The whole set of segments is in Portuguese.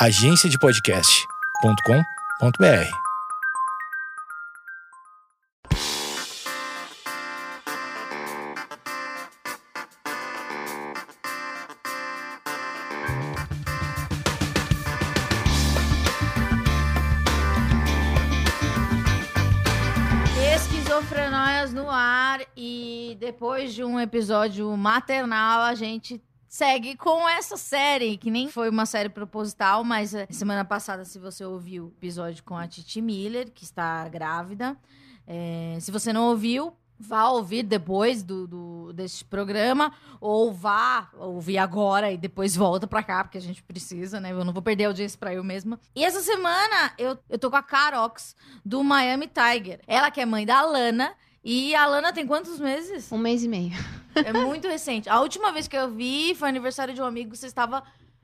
agenciadepodcast.com.br. Esquizofrenóias no ar e depois de um episódio maternal a gente segue com essa série, que nem foi uma série proposital, mas eh, semana passada, se você ouviu o episódio com a Titi Miller, que está grávida, eh, se você não ouviu, vá ouvir depois do, do, desse programa, ou vá ouvir agora e depois volta pra cá, porque a gente precisa, né? Eu não vou perder a audiência pra eu mesma. E essa semana eu, eu tô com a Carox, do Miami Tiger. Ela que é mãe da Lana, e a Lana tem quantos meses? Um mês e meio. É muito recente. A última vez que eu vi foi aniversário de um amigo, você estava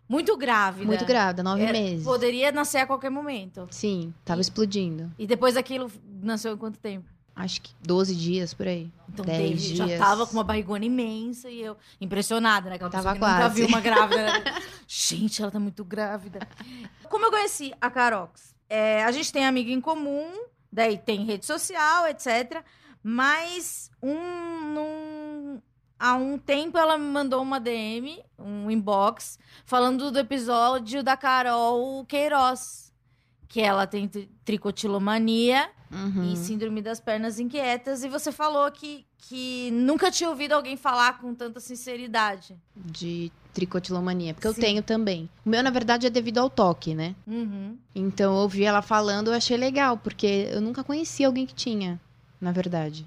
muito grávida. Muito grávida, nove Era- meses. Poderia nascer a qualquer momento. Sim, tava explodindo. E depois daquilo, nasceu em quanto tempo? Acho que 12 dias por aí. Então, 10 David dias. já tava com uma barrigona imensa e eu impressionada, né? Aquela Tava pessoa que nunca quase. viu uma grávida. né? Gente, ela tá muito grávida. Como eu conheci a Carox? É, a gente tem amiga em comum, daí tem rede social, etc. Mas um, num- há um tempo ela me mandou uma DM, um inbox, falando do episódio da Carol Queiroz. Que ela tem tri- tricotilomania Uhum. e síndrome das pernas inquietas. E você falou que, que nunca tinha ouvido alguém falar com tanta sinceridade. De tricotilomania, porque Sim. eu tenho também. O meu, na verdade, é devido ao toque, né? Uhum. Então, eu ouvi ela falando, eu achei legal, porque eu nunca conhecia alguém que tinha, na verdade.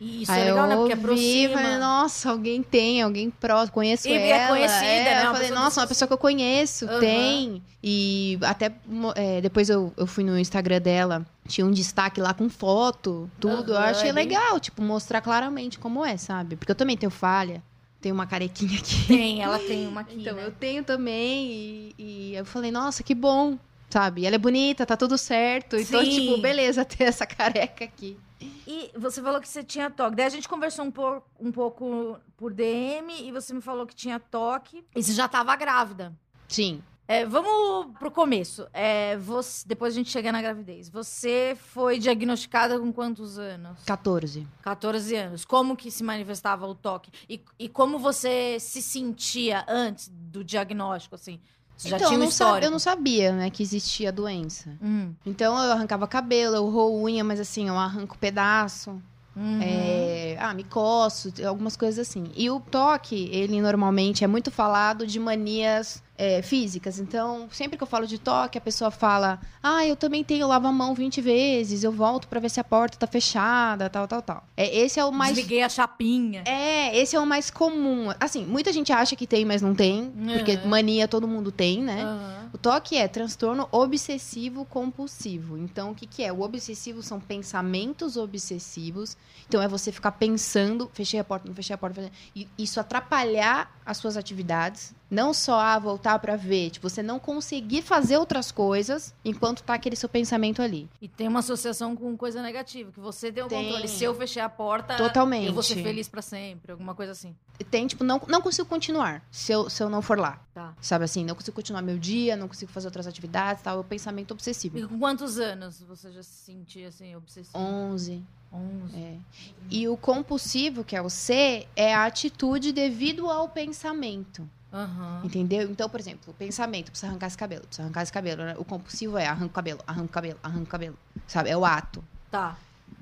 E isso Aí é legal, né? eu Porque ouvi, aproxima. falei, nossa, alguém tem, alguém próximo, conheço E é ela. conhecida, é, né? Eu falei, nossa, uma pessoa que eu conheço, Aham. tem. E até é, depois eu, eu fui no Instagram dela, tinha um destaque lá com foto, tudo. eu Aham, achei é legal, tipo, mostrar claramente como é, sabe? Porque eu também tenho falha, tenho uma carequinha aqui. Tem, ela tem uma aqui, Então, né? eu tenho também, e, e eu falei, nossa, que bom, sabe? Ela é bonita, tá tudo certo. Então, Sim. tipo, beleza ter essa careca aqui. E você falou que você tinha toque. Daí a gente conversou um, por, um pouco por DM e você me falou que tinha toque. E você já tava grávida. Sim. É, vamos pro começo. É, você, depois a gente chega na gravidez. Você foi diagnosticada com quantos anos? 14. 14 anos. Como que se manifestava o toque? E, e como você se sentia antes do diagnóstico, assim? Você já então, tinha eu um histórico? eu não sabia, né, que existia a doença. Hum, Então, eu arrancava cabelo, eu roo unha, mas assim, eu arranco pedaço. uhum. É, ah, me coço, algumas coisas assim. E o toque, ele normalmente é muito falado de manias é, físicas. Então, sempre que eu falo de toque, a pessoa fala: Ah, eu também tenho lavo a mão 20 vezes, eu volto pra ver se a porta tá fechada, tal, tal, tal. É, esse é o mais. Desliguei a chapinha. É, esse é o mais comum. Assim, muita gente acha que tem, mas não tem. Porque Uhum. mania todo mundo tem, né? Aham. O toque é transtorno obsessivo compulsivo. Então, o que, que é? O obsessivo são pensamentos obsessivos. Então, é você ficar pensando, fechei a porta, não fechei a porta. fechei- E isso atrapalhar as suas atividades. Não só a voltar pra ver, tipo, você não conseguir fazer outras coisas enquanto tá aquele seu pensamento ali. E tem uma associação com coisa negativa, que você tem o Tem. controle. Se eu fechar a porta, Totalmente. eu vou ser feliz pra sempre, alguma coisa assim. Tem, tipo, não, não consigo continuar se eu, se eu não for lá. Tá. Sabe assim, não consigo continuar meu dia, não consigo fazer outras atividades, tal. É o pensamento obsessivo. E com quantos anos você já se sentia assim, obsessivo? 11. 11. É. E o compulsivo, que é o C, é a atitude devido ao pensamento. Aham. Entendeu? Então, por exemplo, o pensamento, precisa arrancar esse cabelo, precisa arrancar esse cabelo. O compulsivo é arranca o cabelo, arranca o cabelo, arranca o cabelo. Sabe? É o ato. Tá.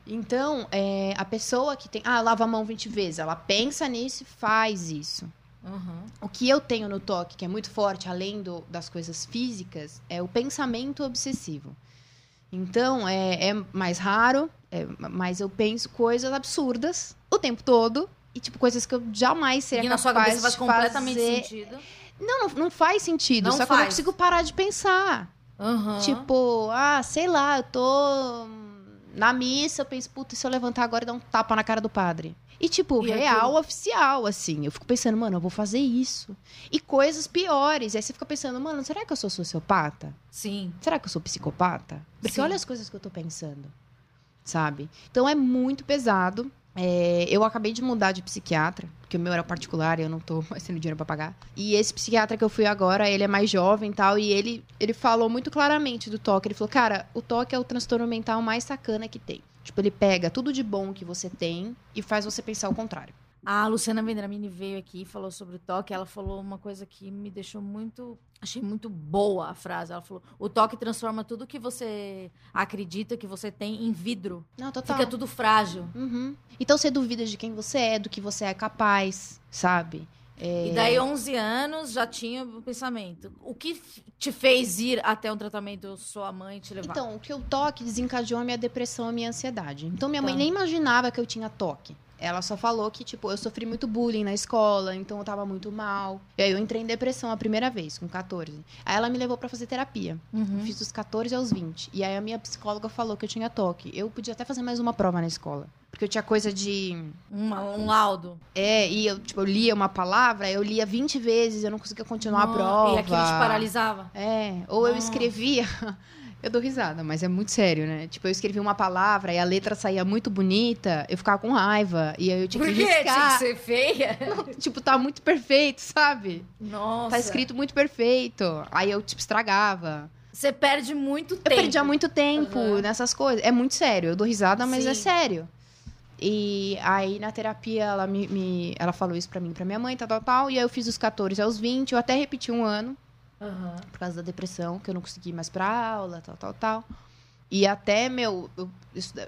Então, é, a pessoa que tem. Ah, lava a mão 20 vezes. Ela pensa nisso e faz isso. Aham. O que eu tenho no toque, que é muito forte, além do- das coisas físicas, é o pensamento obsessivo. Então, é, é mais raro, é, mas eu penso coisas absurdas o tempo todo. E, tipo, coisas que eu jamais seria E na sua capaz cabeça faz completamente fazer. sentido. Não, não, faz sentido. Não só que eu não faz. consigo parar de pensar. Aham. Tipo, ah, sei lá, eu tô na missa, eu penso, puta, e se eu levantar agora e dar um tapa na cara do padre? E, tipo, E real, aquilo? oficial, assim. Eu fico pensando, mano, eu vou fazer isso. E coisas piores. Aí você fica pensando, mano, será que eu sou sociopata? Sim. Será que eu sou psicopata? Porque Sim. olha as coisas que eu tô pensando. Sabe? Então é muito pesado. É, eu acabei de mudar de psiquiatra, porque o meu era particular e eu não tô mais tendo dinheiro pra pagar. E esse psiquiatra que eu fui agora, ele é mais jovem e tal, e ele, ele falou muito claramente do toque. Ele falou, cara, o toque é o transtorno mental mais sacana que tem. Tipo, ele pega tudo de bom que você tem e faz você pensar o contrário. A Luciana Vendramini veio aqui e falou sobre o toque. Ela falou uma coisa que me deixou muito. Achei muito boa a frase. Ela falou: o toque transforma tudo que você acredita que você tem em vidro. Não, total. Fica tudo frágil. Uhum. Então você duvida de quem você é, do que você é capaz, sabe? É, E daí, 11 anos, já tinha o pensamento. O que te fez ir até um tratamento sua mãe te levar? Então, o que o toque desencadeou a minha depressão, a minha ansiedade. Então, minha mãe Tá. nem imaginava que eu tinha toque. Ela só falou que, tipo, eu sofri muito bullying na escola, então eu tava muito mal. E aí eu entrei em depressão a primeira vez, com 14. Aí ela me levou pra fazer terapia. Uhum. Fiz dos 14 aos 20. E aí a minha psicóloga falou que eu tinha toque. Eu podia até fazer mais uma prova na escola. Porque eu tinha coisa de. Uma- um laudo. É, e eu, tipo, eu lia uma palavra, eu lia 20 vezes, eu não conseguia continuar a prova. E aquilo te paralisava. É, ou eu escrevia. Eu dou risada, mas é muito sério, né? Tipo, eu escrevia uma palavra e a letra saía muito bonita, eu ficava com raiva. E aí eu tinha Por que quê? Tinha que riscar. ser feia? Tipo, tá muito perfeito, sabe? Nossa. Tá escrito muito perfeito. Aí eu, tipo, estragava. Você perde muito Eu tempo. perdia muito tempo Aham. nessas coisas. É muito sério. Eu dou risada, mas é Sim. sério. E aí, na terapia, ela me, me- ela falou isso pra mim, pra minha mãe, tal, tal, tal. E aí eu fiz os 14 aos 20. Eu até repeti um ano. Aham. por causa da depressão, que eu não consegui ir mais pra aula, tal, tal, tal. E até, meu, eu,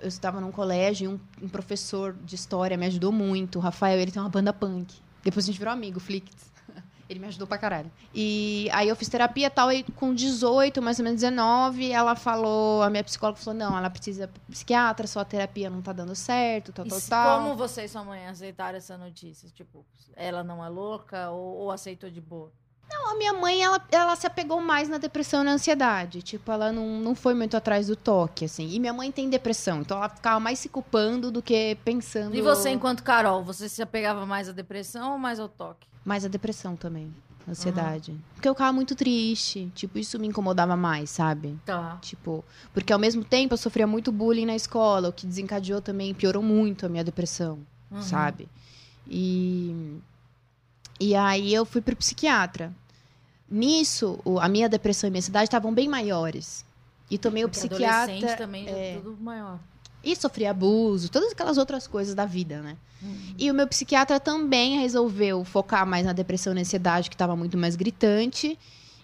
eu estava num colégio e um, um professor de história me ajudou muito. O Rafael, ele tem uma banda punk. Depois a gente virou amigo, Flicts. Ele me ajudou pra caralho. E aí eu fiz terapia e tal, e com 18, mais ou menos 19, ela falou, a minha psicóloga falou, não, ela precisa psiquiatra, só a terapia não tá dando certo, tal, E tal, tal. como você e sua mãe aceitaram essa notícia? Tipo, ela não é louca ou, ou aceitou de boa? A minha mãe, ela, ela se apegou mais na depressão e na ansiedade. Tipo, ela não, não foi muito atrás do toque, assim. E minha mãe tem depressão, então ela ficava mais se culpando do que pensando... E você, enquanto Carol, você se apegava mais à depressão ou mais ao toque? Mais a depressão também, ansiedade. Porque eu ficava muito triste. Tipo, isso me incomodava mais, sabe? Tá. Tipo, porque ao mesmo tempo eu sofria muito bullying na escola, o que desencadeou também, piorou muito a minha depressão. Uhum. sabe? E, e aí eu fui pro psiquiatra. Nisso, o- a minha depressão e minha ansiedade estavam bem maiores. E tomei o Porque adolescente psiquiatra também é tudo maior. e sofri abuso, todas aquelas outras coisas da vida, né? Uhum. E o meu psiquiatra também resolveu focar mais na depressão e na ansiedade, que estava muito mais gritante,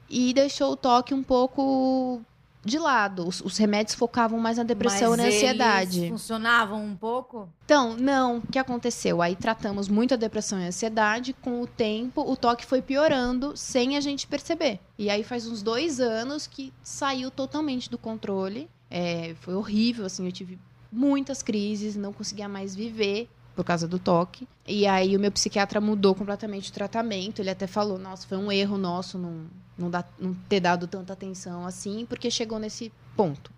e deixou o toque um pouco de lado. Os, os remédios focavam mais na depressão Mas e na ansiedade. Eles funcionavam um pouco? Então, não, o que aconteceu? Aí tratamos muito a depressão e a ansiedade. Com o tempo, o toque foi piorando sem a gente perceber. E aí faz uns dois anos que saiu totalmente do controle. É, foi horrível, assim, eu tive muitas crises, não conseguia mais viver por causa do toque. E aí o meu psiquiatra mudou completamente o tratamento. Ele até falou, nossa, foi um erro nosso não, não, dar- não ter dado tanta atenção assim, porque chegou nesse ponto.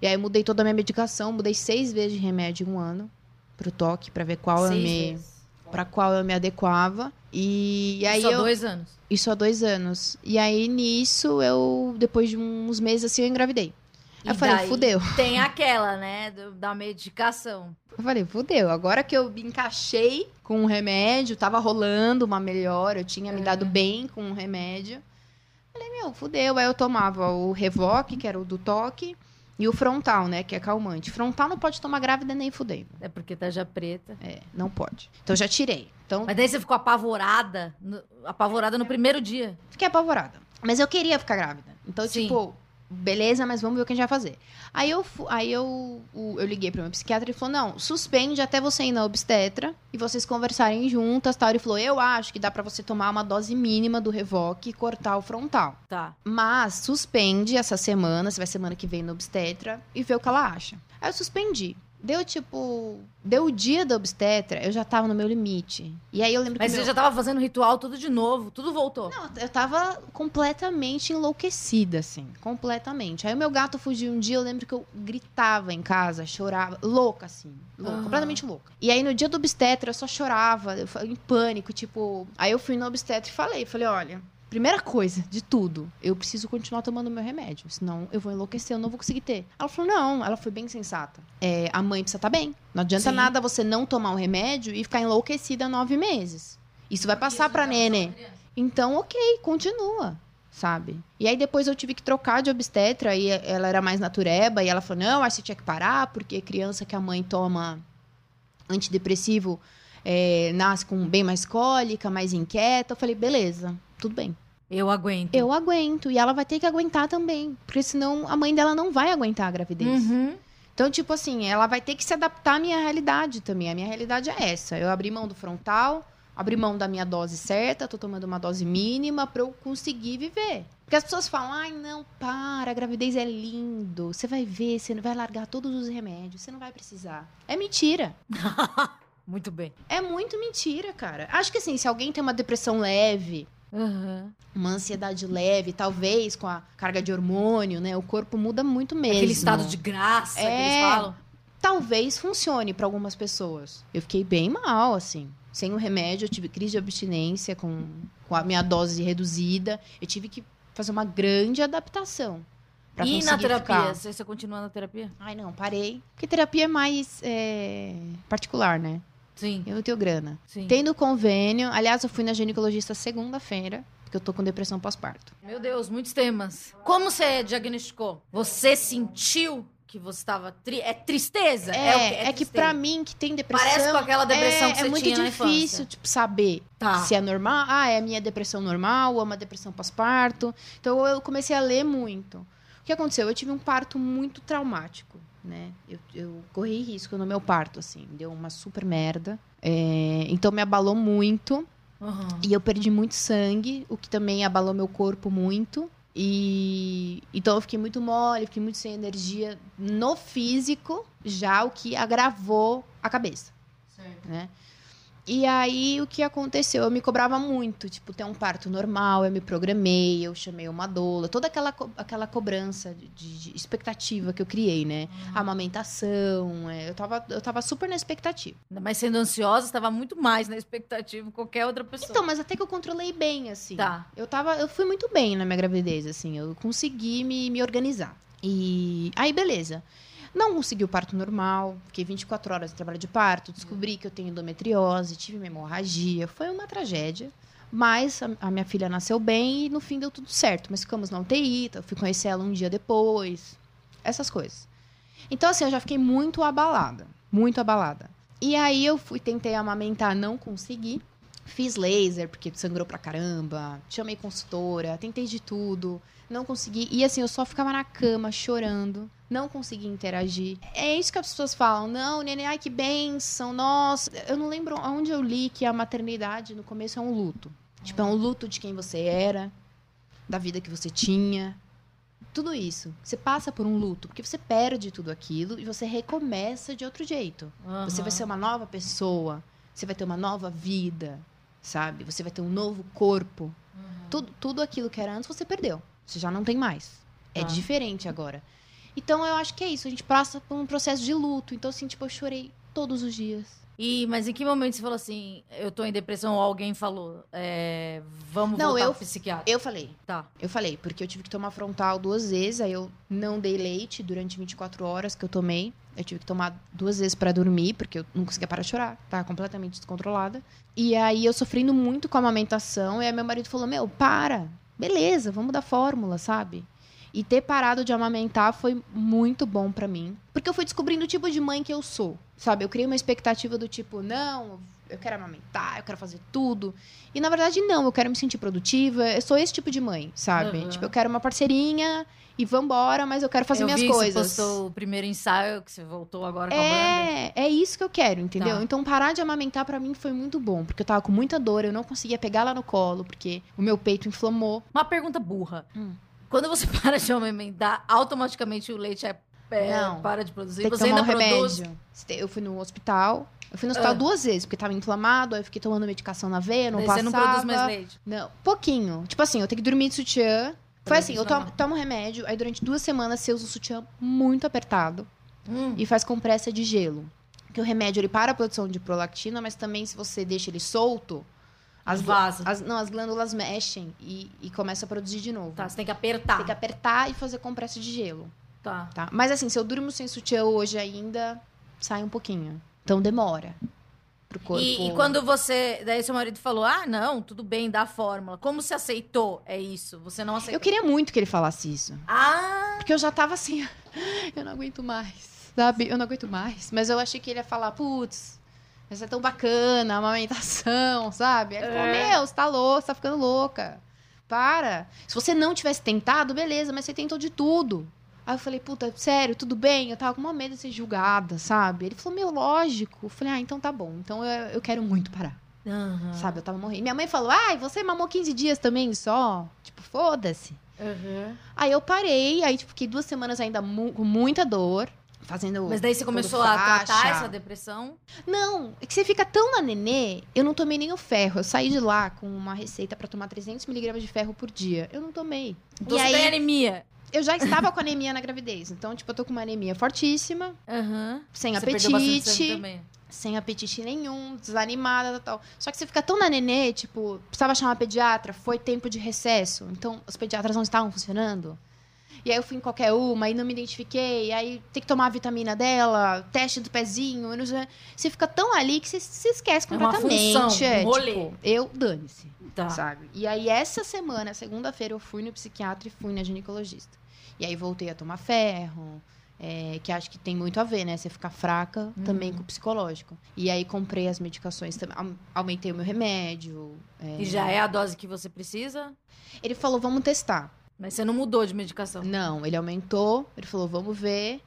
E aí eu mudei toda a minha medicação, mudei seis vezes de remédio em um ano pro toque, pra ver qual eu Seis me, vezes. para qual eu me adequava. E, e aí Só eu dois anos. isso há dois anos. E aí nisso eu depois de uns meses assim eu engravidei. Aí E eu falei, fudeu. Tem aquela, né, do- da medicação. Eu falei, fudeu. Agora que eu me encaixei com o remédio, tava rolando uma melhora, eu tinha me É. dado bem com o remédio. Falei, meu, fudeu. Aí eu tomava o Revoque, que era o do toque, e o frontal, né, que é calmante. Frontal não pode tomar grávida nem fudendo. É porque tá já preta. É, não pode. Então já tirei. Então Mas daí você ficou apavorada, no- apavorada no primeiro dia. fiquei apavorada. Mas eu queria ficar grávida. Então, Sim. tipo, beleza, mas vamos ver o que a gente vai fazer. Aí eu, aí eu, eu liguei pro meu psiquiatra e ele falou: não, suspende até você ir na obstetra e vocês conversarem juntas tal. Ele falou: eu acho que dá pra você tomar uma dose mínima do Revoque e cortar o frontal. Tá. Mas suspende essa semana, você vai semana que vem no obstetra e vê o que ela acha. Aí eu suspendi. Deu tipo. Deu o dia da obstetra, eu já tava no meu limite. E aí eu lembro Mas que. você meu- já tava fazendo ritual tudo de novo, tudo voltou. não, eu tava completamente enlouquecida, assim. Completamente. Aí o meu gato fugiu um dia, eu lembro que eu gritava em casa, chorava. Louca, assim. Louca, Aham. completamente louca. E aí no dia do obstetra eu só chorava, eu em pânico, tipo. Aí eu fui no obstetra e falei, falei, olha. Primeira coisa de tudo, eu preciso continuar tomando meu remédio, senão eu vou enlouquecer, eu não vou conseguir ter. Ela falou: não, ela foi bem sensata. É, a mãe precisa estar bem. Não adianta Sim. nada você não tomar o remédio e ficar enlouquecida nove meses. Isso vai passar pra nenê. Então, ok, continua, sabe? E aí depois eu tive que trocar de obstetra e ela era mais natureba e ela falou: não, aí você tinha que parar, porque criança que a mãe toma antidepressivo é, nasce com bem mais cólica, mais inquieta. Eu falei, beleza, tudo bem. Eu aguento. Eu aguento. E ela vai ter que aguentar também. Porque senão a mãe dela não vai aguentar a gravidez. Uhum. Então, tipo assim, ela vai ter que se adaptar à minha realidade também. A minha realidade é essa. Eu abri mão do frontal, abri mão da minha dose certa, tô tomando uma dose mínima pra eu conseguir viver. Porque as pessoas falam, ai, não, para, a gravidez é lindo. Você vai ver, você vai largar todos os remédios, você não vai precisar. É mentira. Muito bem. É muito mentira, cara. Acho que assim, se alguém tem uma depressão leve, Uhum. uma ansiedade leve, talvez com a carga de hormônio, né? O corpo muda muito mesmo. Aquele estado de graça que É. eles falam. Talvez funcione pra algumas pessoas. Eu fiquei bem mal, assim. Sem o remédio, eu tive crise de abstinência com, com a minha dose reduzida. Eu tive que fazer uma grande adaptação. Pra E na terapia? ficar. Você, você continua na terapia? Ai, não, parei. Porque terapia é mais é, particular, né? Sim, Eu não tenho grana. sim. Tendo convênio. Aliás, eu fui na ginecologista segunda-feira, porque eu tô com depressão pós-parto. Meu Deus, muitos temas. Como você diagnosticou? Você sentiu que você estava... Tri... É tristeza? É, o quê? é, que pra mim, que tem depressão. Parece com aquela depressão é, que você é muito tinha difícil, tipo, saber Tá. se é normal. Ah, é a minha depressão normal ou é uma depressão pós-parto. Então eu comecei a ler muito. O que aconteceu? Eu tive um parto muito traumático, né? Eu, eu corri risco no meu parto, assim. Deu uma super merda. É, então me abalou muito. Uhum. E eu perdi muito sangue, o que também abalou meu corpo muito. E então eu fiquei muito mole, fiquei muito sem energia no físico, já o que agravou a cabeça, né? E aí o que aconteceu? Eu me cobrava muito, tipo, ter um parto normal, eu me programei, eu chamei uma doula, toda aquela, co- aquela cobrança de, de- expectativa que eu criei, né? A amamentação, é, eu, tava, eu tava super na expectativa. Mais sendo ansiosa, estava muito mais na expectativa que qualquer outra pessoa. Então, mas até que eu controlei bem, assim. Tá. Eu tava, eu fui muito bem na minha gravidez, assim, eu consegui me, me organizar. E aí, beleza. Não consegui o parto normal, fiquei 24 horas em trabalho de parto, descobri que eu tenho endometriose, tive uma hemorragia, foi uma tragédia. Mas a, a minha filha nasceu bem e no fim deu tudo certo. Mas ficamos na UTI, eu fui conhecer ela um dia depois, essas coisas. Então, assim, eu já fiquei muito abalada, muito abalada. E aí eu fui, tentei amamentar, não consegui. Fiz laser, porque sangrou pra caramba. Chamei consultora, tentei de tudo. Não consegui. E assim, eu só ficava na cama chorando. Não conseguia interagir. É isso que as pessoas falam. Não, neném, ai que benção, nossa. Eu não lembro onde eu li que a maternidade no começo é um luto. Tipo, é um luto de quem você era, da vida que você tinha. Tudo isso. Você passa por um luto, porque você perde tudo aquilo e você recomeça de outro jeito. Você vai ser uma nova pessoa. Você vai ter uma nova vida, sabe? Você vai ter um novo corpo. Tudo, tudo aquilo que era antes você perdeu. Você já não tem mais. É Tá. diferente agora. Então eu acho que é isso. A gente passa por um processo de luto. Então, assim, tipo, eu chorei todos os dias. E, mas em que momento você falou assim, eu tô em depressão ou alguém falou, é, vamos Não, voltar eu- pro psiquiatra? Eu falei. Tá. Eu falei, porque eu tive que tomar frontal duas vezes, aí eu não dei leite durante 24 horas que eu tomei. Eu tive que tomar duas vezes pra dormir, porque eu não conseguia parar de chorar, tava completamente descontrolada. E aí eu sofrendo muito com a amamentação, e aí meu marido falou: Meu, para, beleza, vamos dar fórmula, sabe? E ter parado de amamentar foi muito bom pra mim. Porque eu fui descobrindo o tipo de mãe que eu sou. Sabe? Eu criei uma expectativa do tipo, não, eu quero amamentar, eu quero fazer tudo. E na verdade, não, eu quero me sentir produtiva. Eu sou esse tipo de mãe, sabe? Uhum. Tipo, eu quero uma parceirinha e vambora, mas eu quero fazer eu minhas vi coisas. Você postou o primeiro ensaio, que você voltou agora com. É, é isso que eu quero, entendeu? Tá. Então parar de amamentar pra mim foi muito bom, porque eu tava com muita dor, eu não conseguia pegar lá no colo, porque o meu peito inflamou. Uma pergunta burra. Hum. Quando você para de amamentar, automaticamente o leite é, é, Não. para de produzir? Tem que você tomar ainda um produz? remédio. Eu fui no hospital. Eu fui no hospital Ah. duas vezes, porque tava inflamado, aí eu fiquei tomando medicação na veia, não Daí passava. você não produz mais leite. Não, pouquinho. Tipo assim, eu tenho que dormir de sutiã. Foi Pra assim, eu funcionar. tomo, tomo remédio, aí durante duas semanas você usa o sutiã muito apertado Hum. e faz compressa de gelo. Que o remédio ele para a produção de prolactina, mas também se você deixa ele solto, As, Vaza. as- não, as glândulas mexem e, e começa a produzir de novo. Tá, você tem que apertar. Tem que apertar e fazer compressa de gelo, Tá. tá? Mas assim, se eu durmo sem sutiã hoje ainda, sai um pouquinho. Então demora pro corpo. E, e quando você. Daí seu marido falou: ah, não, tudo bem, dá a fórmula. Como você aceitou? É isso. Você não aceitou. Eu queria muito que ele falasse isso. Ah! Porque eu já tava assim, eu não aguento mais, sabe? Eu não aguento mais. Mas eu achei que ele ia falar, putz, mas é tão bacana, a amamentação, sabe? Aí ele falou, É. meu, você tá louca, você tá ficando louca. Para. Se você não tivesse tentado, beleza, mas você tentou de tudo. Aí eu falei, puta, sério, tudo bem? Eu tava com uma medo de ser julgada, sabe? Ele falou, meu, lógico. Eu falei, ah, então tá bom. Então eu, eu quero muito parar, Aham. sabe? Eu tava morrendo. Minha mãe falou, ai, você mamou 15 dias também só? Tipo, foda-se. Aham. Aí eu parei, aí tipo, fiquei duas semanas ainda mu- com muita dor, fazendo. Mas daí você começou a tratar essa depressão? Não, é que você fica tão na nenê, eu não tomei nem o ferro. Eu saí de lá com uma receita pra tomar 300 miligramas de ferro por dia. Eu não tomei. Então e você aí, tem anemia. eu já estava com anemia na gravidez. Então, tipo, eu tô com uma anemia fortíssima, Aham. sem Você apetite. Sem apetite nenhum, desanimada tal, tal. Só que você fica tão na nenê, tipo, precisava chamar uma pediatra, foi tempo de recesso. Então, os pediatras não estavam funcionando. E aí eu fui em qualquer uma e não me identifiquei. Aí tem que tomar a vitamina dela, teste do pezinho. Você fica tão ali que você se esquece É uma completamente. função, um é, rolê. tipo, eu dane-se, Tá. sabe? E aí essa semana, segunda-feira, eu fui no psiquiatra e fui na ginecologista. E aí voltei a tomar ferro. é, que acho que tem muito a ver, né? Você ficar fraca também Uhum. com o psicológico. E aí comprei as medicações também. au- Aumentei o meu remédio. é. E já é a dose que você precisa? Ele falou, vamos testar. Mas você não mudou de medicação. Não, ele aumentou. Ele falou, vamos ver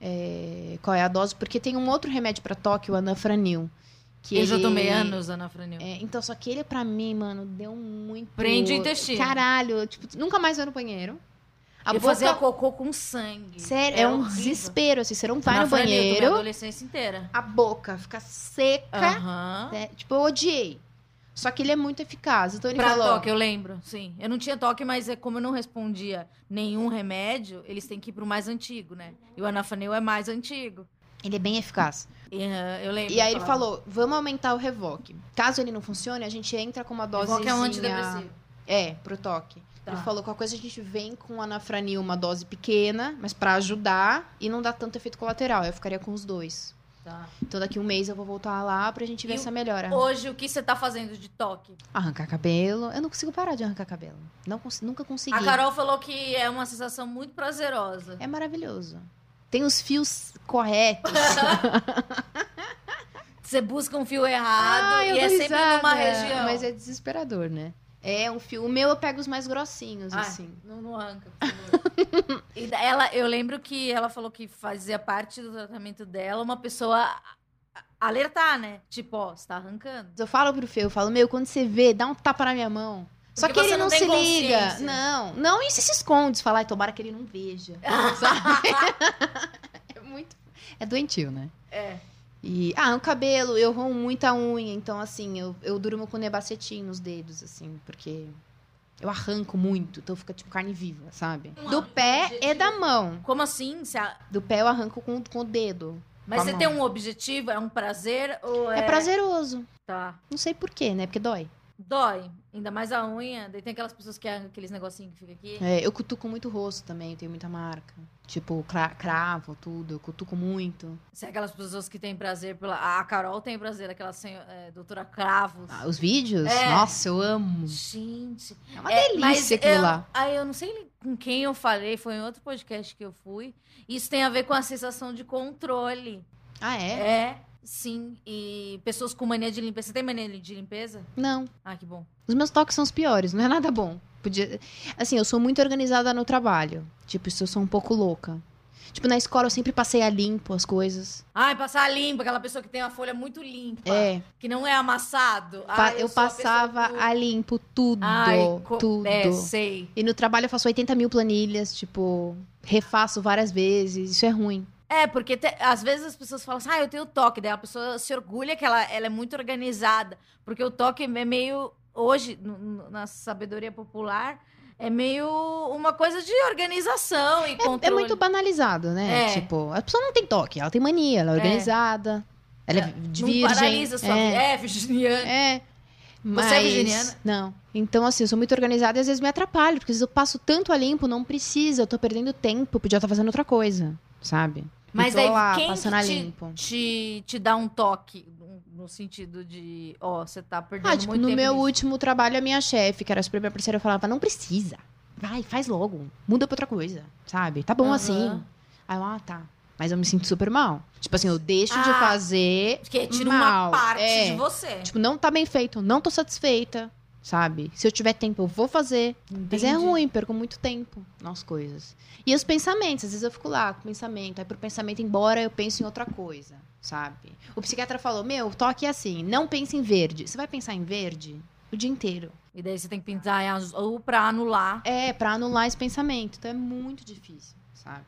é, qual é a dose. Porque tem um outro remédio pra toque, o anafranil. Que Eu já ele- tomei anos anafranil. É, então, só que ele, pra mim, mano, deu muito... Prende o intestino. Caralho. Tipo, nunca mais vai no banheiro. A eu boca... fazia cocô com sangue. Sério, é, um horrível. desespero, assim. Você não vai no Anafranil, eu a banheiro, adolescência inteira. a boca fica seca. Né? Tipo, eu odiei. Só que ele é muito eficaz. Então ele Pra falou... toque, eu lembro, sim. Eu não tinha toque, mas é como eu não respondia nenhum remédio, eles têm que ir pro mais antigo, né? E o anafranil é mais antigo. Ele é bem eficaz. Ah, eu lembro. E aí ele falou, vamos aumentar o Revoque. Caso ele não funcione, a gente entra com uma dose Qual que é um antidepressivo? É, pro toque. Tá. Ele falou, qualquer coisa a gente vem com anafranil, uma dose pequena, mas pra ajudar e não dá tanto efeito colateral. Eu ficaria com os dois. Tá. Então daqui um mês eu vou voltar lá pra gente ver E essa melhora. Hoje, o que você tá fazendo de toque? Arrancar cabelo. Eu não consigo parar de arrancar cabelo. Não nunca consegui. A Carol falou que é uma sensação muito prazerosa. É maravilhoso. Tem os fios corretos. Você busca um fio errado Ah, e é sempre risada. numa região. Mas é desesperador, né? É um fio. O meu eu pego os mais grossinhos, Ah, assim. Não, não arranca, por favor. e da- ela, eu lembro que ela falou que fazia parte do tratamento dela uma pessoa alertar, né? Tipo, ó, você tá arrancando. Eu falo pro Fê, eu falo, meu, quando você vê, dá um tapa na minha mão. Só Porque que ele não não, se liga. Não, não, e se se esconde, se falar, "Ai, tomara que ele não veja. Sabe? é muito. É doentio, né? É. E, ah, o cabelo, eu roubo muita unha, então, assim, eu, eu durmo com nebacetim nos dedos, assim, porque eu arranco muito, então fica tipo carne viva, sabe? Do pé e da mão. Como assim? A- Do pé eu arranco com, com o dedo. Mas você mão. tem um objetivo? É um prazer ou é... É prazeroso. Tá. Não sei porquê, né? Porque dói. Dói. Ainda mais a unha. Daí tem aquelas pessoas que arrancam aqueles negocinhos que fica aqui. É, eu cutuco muito o rosto também, eu tenho muita marca. Tipo, cra- cravo, tudo, eu cutuco muito. Se é aquelas pessoas que têm prazer pela... A Carol tem prazer, aquela senhora, é, doutora Cravos. Ah, os vídeos? É. Nossa, eu amo. Gente... É uma É, delícia aquilo eu, lá. Aí eu não sei com quem eu falei, foi em outro podcast que eu fui. Isso tem a ver com a sensação de controle. Ah, é? É, sim. E pessoas com mania de limpeza. Você tem mania de limpeza? Não. Ah, que bom. Os meus toques são os piores, não é nada bom. Podia... Assim, eu sou muito organizada no trabalho. Tipo, isso eu sou um pouco louca. Tipo, na escola eu sempre passei a limpo as coisas. Ai, passar limpa, aquela pessoa que tem uma folha muito limpa. É, Que não é amassado. pa- Ai, eu, a pessoa passava do- a limpo tudo. Ai, co- tudo. É, sei. E no trabalho eu faço 80 mil planilhas, tipo, refaço várias vezes. Isso é ruim. É, porque te- às vezes as pessoas falam assim, ah, eu tenho toque. Daí a pessoa se orgulha que ela, ela é muito organizada. Porque o toque é meio, hoje, na sabedoria popular, é meio uma coisa de organização e É controle. muito banalizado, né? É. Tipo, a pessoa não tem toque, ela tem mania, ela é organizada. Ela é de Não virgem. paralisa sua vida. é, É, virginiana. é. Mas... Você é virginiana? Não. Então, assim, eu sou muito organizada e às vezes me atrapalho, porque às vezes eu passo tanto a limpo, não precisa, eu tô perdendo tempo, podia estar fazendo outra coisa, sabe? Mas aí, quem passando te, limpo. te, te dá um toque no, no sentido de, ó, você tá perdendo Ah, tipo, muito no tempo meu nisso. último trabalho, a minha chefe, que era super minha parceira, falava, não precisa. Vai, faz logo. Muda pra outra coisa, sabe? Tá bom Aham. assim. Aí eu, ah, tá. Mas eu me sinto super mal. Tipo assim, eu deixo de Ah, fazer Porque tira mal. uma parte É. de você. Tipo, não tá bem feito, não tô satisfeita, sabe? Se eu tiver tempo, eu vou fazer. Mas é Entendi. ruim, perco muito tempo nas coisas. E os pensamentos, às vezes eu fico lá com o pensamento, aí pro pensamento embora eu penso em outra coisa, sabe? O psiquiatra falou: Meu, toque é assim, não pense em verde. Você vai pensar em verde o dia inteiro. E daí você tem que pensar em az- ou pra anular. É, pra anular esse pensamento. Então é muito difícil, sabe?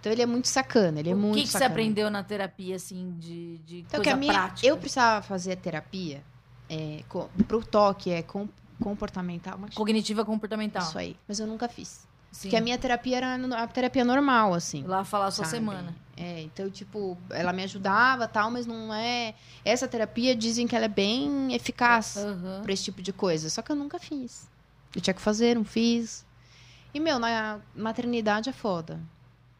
Então ele é muito sacana, ele é o muito que, que você aprendeu na terapia, assim, de, de Então, coisa que a minha, prática? eu precisava fazer a terapia é, co, pro toque, é com, comportamental. mas- Cognitiva comportamental. Isso aí. Mas eu nunca fiz. Sim. Porque a minha terapia era a terapia normal, assim. Lá falar sua semana. É, então, tipo, ela me ajudava tal, mas não é. Essa terapia dizem que ela é bem eficaz Aham. pra esse tipo de coisa. Só que eu nunca fiz. Eu tinha que fazer, não fiz. E, meu, na maternidade é foda.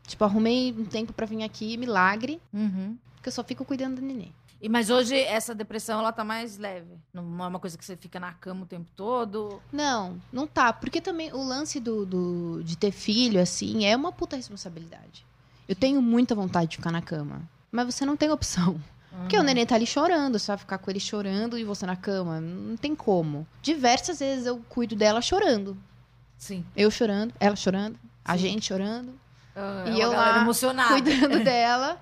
Tipo, arrumei um tempo pra vir aqui, milagre, Uhum. porque eu só fico cuidando do neném. E, mas hoje essa depressão, ela tá mais leve. Não é uma coisa que você fica na cama o tempo todo. Não, não tá. Porque também o lance do, do- de ter filho, assim, é uma puta responsabilidade. Eu tenho muita vontade de ficar na cama. Mas você não tem opção. Porque o Uhum. neném tá ali chorando, você vai ficar com ele chorando e você na cama. Não tem como. Diversas vezes eu cuido dela chorando. Sim. Eu chorando, ela chorando, a Sim. gente chorando, Ah, E é eu lá, emocionada. cuidando dela.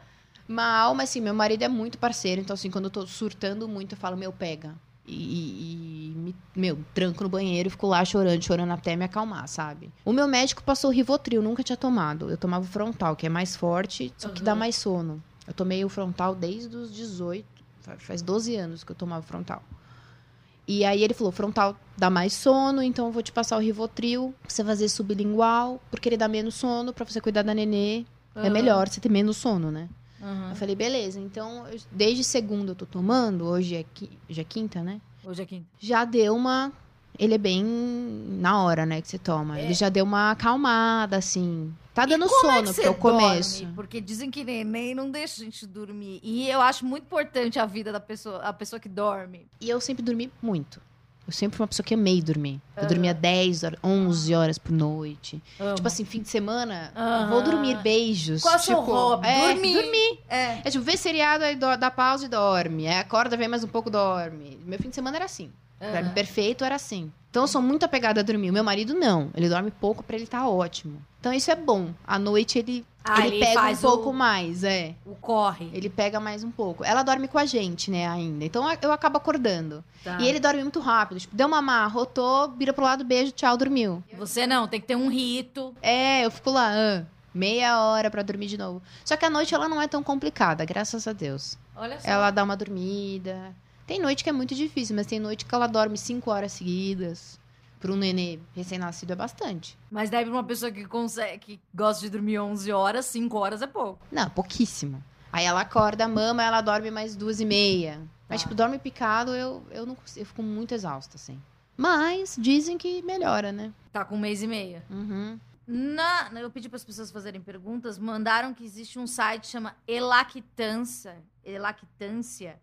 Mal, mas assim, meu marido é muito parceiro. Então, assim, quando eu tô surtando muito, eu falo, meu, pega. E, e- me, meu, tranco no banheiro e fico lá chorando, chorando até me acalmar, sabe? O meu médico passou Rivotril, nunca tinha tomado. Eu tomava o frontal, que é mais forte, só que dá Aham. mais sono. Eu tomei o frontal desde os 18, fa- faz 12 anos que eu tomava o frontal. E aí ele falou, frontal dá mais sono, então eu vou te passar o Rivotril, pra você fazer sublingual, porque ele dá menos sono, pra você cuidar da nenê. É Aham. melhor você ter menos sono, né? Aham. Eu falei, beleza, então eu- desde segunda eu tô tomando, hoje é, qui- hoje é quinta, né? Hoje é quinta. Já deu uma. Ele é bem na hora, né, que você toma. Ele já deu uma acalmada, assim. Tá dando é sono, que porque é o você começo. Porque dizem que neném não deixa a gente dormir. E eu acho muito importante a vida da pessoa, a pessoa que dorme. E eu sempre dormi muito. Eu sempre fui uma pessoa que amei dormir. Eu dormia 10 horas, 11 horas por noite. Amo. Tipo assim, fim de semana, Aham. vou dormir, beijos. Qual é o seu tipo, hobby? É, Dormir. dormir. É. É tipo, vê seriado, aí dá pausa e dorme. Aí acorda, vem mais um pouco, dorme. Meu fim de semana era assim. Pra mim, Aham. perfeito era assim. Então eu sou muito apegada a dormir. O meu marido não. Ele dorme pouco pra ele estar ótimo. Então isso é bom. À noite ele, Ah, ele ele pega um pouco o- mais, é. O corre. Ele pega mais um pouco. Ela dorme com a gente, né, ainda. Então eu acabo acordando. Tá. E ele dorme muito rápido. Tipo, deu uma rotou, vira pro lado, beijo, tchau, dormiu. Você não, tem que ter um rito. É, eu fico lá, ah, meia hora pra dormir de novo. Só que a noite ela não é tão complicada, graças a Deus. Olha só. Ela dá uma dormida. Tem noite que é muito difícil, mas tem noite que ela dorme cinco horas seguidas. Para um nenê recém-nascido é bastante. Mas daí pra uma pessoa que consegue, que gosta de dormir 11 horas, 5 horas é pouco. Não, pouquíssimo. Aí ela acorda, mama, ela dorme mais duas e meia. Mas, Tá. tipo, dorme picado, eu, eu não consigo, eu fico muito exausta, assim. Mas dizem que melhora, né? Tá com um mês e meio. Uhum. Na, eu pedi para as pessoas fazerem perguntas, mandaram que existe um site que chama Elactância, Elactância,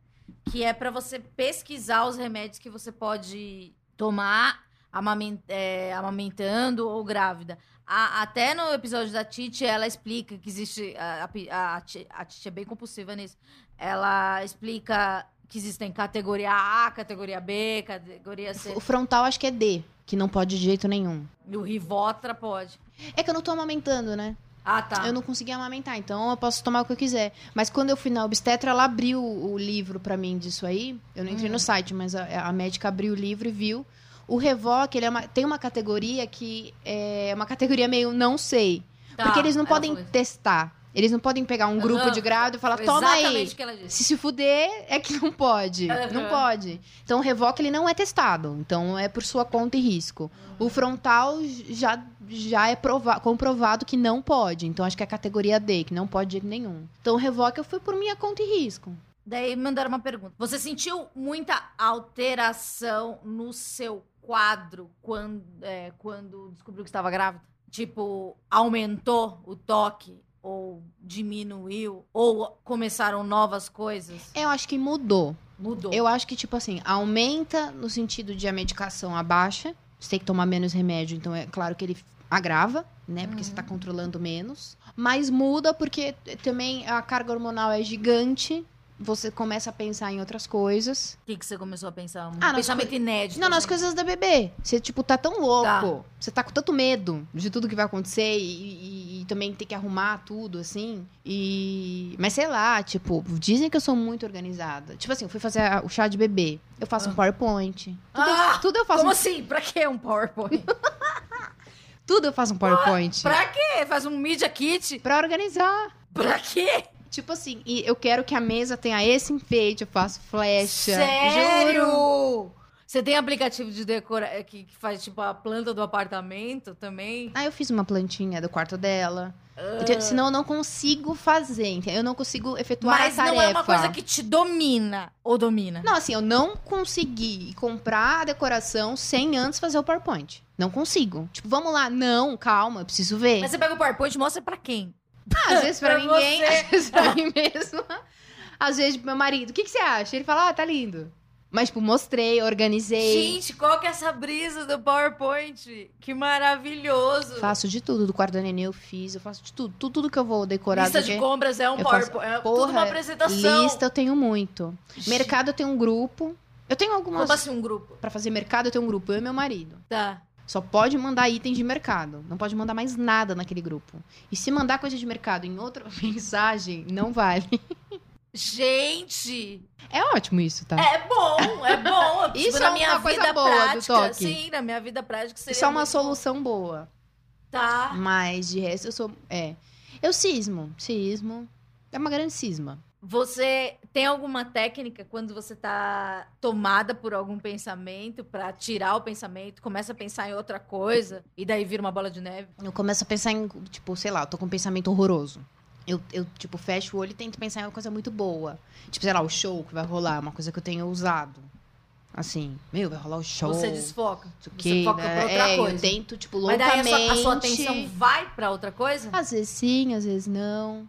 que é para você pesquisar os remédios que você pode tomar amamen- é, amamentando ou grávida. A- até no episódio da Titi, ela explica que existe. A, a, a, Ti- a Titi é bem compulsiva nisso. Ela explica que existem categoria A, categoria B, categoria C. O frontal acho que é D, que não pode de jeito nenhum. E o Rivotra pode. É que eu não tô amamentando, né? Ah, tá. Eu não consegui amamentar, então eu posso tomar o que eu quiser. Mas quando eu fui na obstetra, ela abriu o livro pra mim disso aí. Eu não entrei Hum. no site, mas a, a médica abriu o livro e viu. O Revoc, ele é uma- tem uma categoria que é uma categoria meio não sei. Tá, porque eles não podem isso. testar. Eles não podem pegar um grupo Aham, de grávido e falar, toma aí. Se se fuder, é que não pode. Aham. Não pode. Então, o Revoc, ele não é testado. Então, é por sua conta e risco. O frontal já, já é prova- comprovado que não pode. Então, acho que é a categoria D, que não pode de nenhum. Então, o Revoc eu fui por minha conta e risco. Daí mandaram uma pergunta. Você sentiu muita alteração no seu quadro quando, é, quando descobriu que estava grávida? Tipo, aumentou o toque? Ou diminuiu? Ou começaram novas coisas? Eu acho que mudou. Mudou. Eu acho que, tipo assim, aumenta no sentido de a medicação abaixa. Você tem que tomar menos remédio, então é claro que ele agrava, né? Porque você tá controlando menos. Mas muda porque também a carga hormonal é gigante. Você começa a pensar em outras coisas. O que, que você começou a pensar? Um Ah, pensamento inédito. Não, nas assim. coisas da bebê. Você, tipo, tá tão louco. Tá. Você tá com tanto medo de tudo que vai acontecer e, e- e também ter que arrumar tudo, assim. E. Mas sei lá, tipo, dizem que eu sou muito organizada. Tipo assim, eu fui fazer a- o chá de bebê. Eu faço um PowerPoint. Tudo, Ah, tudo eu faço. Como um- assim? Pra que um PowerPoint? Tudo eu faço um PowerPoint. pra quê? Faz um Media Kit? Pra organizar. Pra quê? Tipo assim, e eu quero que a mesa tenha esse enfeite, eu faço flecha. Sério? Juro. Você tem aplicativo de decora que, que faz tipo a planta do apartamento também? Aí eu fiz uma plantinha do quarto dela. Ah. Entendeu? Senão eu não consigo fazer? Eu não consigo efetuar Mas a tarefa. não é uma coisa que te domina. Ou domina? Não, assim, eu não consegui comprar a decoração sem antes fazer o PowerPoint. Não consigo. Tipo, vamos lá. Não, calma, eu preciso ver. Mas você pega o PowerPoint e mostra pra quem? Ah, às vezes pra, Pra ninguém, você. às vezes pra mim mesma. Às vezes pro meu marido. O que, que você acha? Ele fala, ah, tá lindo. Mas, tipo, mostrei, organizei. Gente, qual que é essa brisa do PowerPoint? Que maravilhoso. Faço de tudo. Do quarto da neném eu fiz. Eu faço de tudo. Tudo, tudo que eu vou decorar. Lista de compras é um eu faço- PowerPoint. É tudo uma apresentação. Lista eu tenho muito. Mercado eu tenho um grupo. Eu tenho algumas... Como assim um grupo? Pra fazer mercado eu tenho um grupo. Eu e meu marido. Tá. Só pode mandar itens de mercado. Não pode mandar mais nada naquele grupo. E se mandar coisa de mercado em outra mensagem, não vale. Gente, É ótimo isso, tá? é bom, é bom. Tipo, Isso na é minha uma coisa vida boa do prática. toque. Sim, na minha vida prática seria isso é uma solução boa. bom. Tá. Mas de resto eu sou. É. Eu cismo. Cismo. É uma grande cisma. Você tem alguma técnica quando você tá tomada por algum pensamento pra tirar o pensamento, começa a pensar em outra coisa e daí vira uma bola de neve? Eu começo a pensar em, tipo, sei lá, eu tô com um pensamento horroroso. Eu, eu, tipo, fecho o olho e tento pensar em uma coisa muito boa. Tipo, sei lá, o show que vai rolar, uma coisa que eu tenho usado. Assim, meu, vai rolar o show. Você desfoca. isso Você foca né? pra outra é, coisa. eu tento, tipo, Mas loucamente. daí a sua, a sua atenção vai pra outra coisa? Às vezes sim, às vezes não.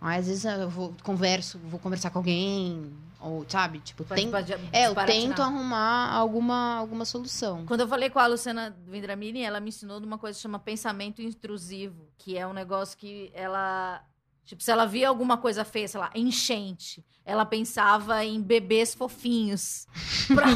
Às vezes eu vou, converso, vou conversar com alguém. Ou, sabe, tipo, Pra tem... É, eu tento arrumar alguma, alguma solução. Quando eu falei com a Luciana Vendramini, ela me ensinou de uma coisa que chama pensamento intrusivo, que é um negócio que ela. Tipo, se ela via alguma coisa feia, sei lá, enchente, ela pensava em bebês fofinhos pra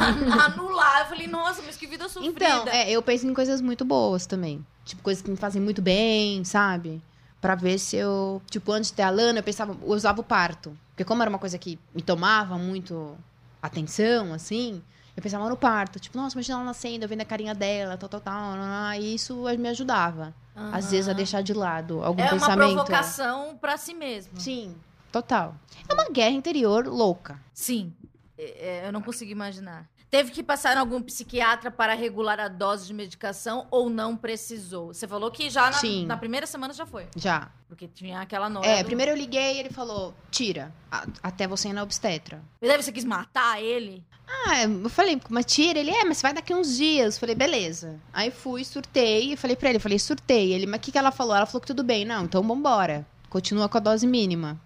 anular. Eu falei, nossa, mas que vida sofrida. Então, é, eu penso em coisas muito boas também. Tipo, coisas que me fazem muito bem, sabe? Pra ver se eu. Tipo, antes de ter a Lana, eu pensava, eu usava o parto. Porque como era uma coisa que me tomava muito atenção, assim, eu pensava no parto. Tipo, nossa, imagina ela nascendo, eu vendo a carinha dela, tal, tal, tal. E isso me ajudava. Às vezes a deixar de lado algum É uma pensamento. provocação pra si mesmo. Sim, total. É uma guerra interior louca. Sim. É, é, eu não consigo imaginar. Teve que passar em algum psiquiatra para regular a dose de medicação ou não precisou? Você falou que já na, na primeira semana já foi. Já. Porque tinha aquela nota. É, primeiro eu liguei e ele falou: tira, a- até você ir na obstetra. E daí você quis matar ele? Ah, eu falei, mas tira? Ele, é, mas vai daqui uns dias. Eu falei, beleza. Aí fui, surtei, e falei pra ele, falei, surtei. Ele, mas o que, que ela falou? Ela falou que tudo bem. Não, então vambora. Continua com a dose mínima.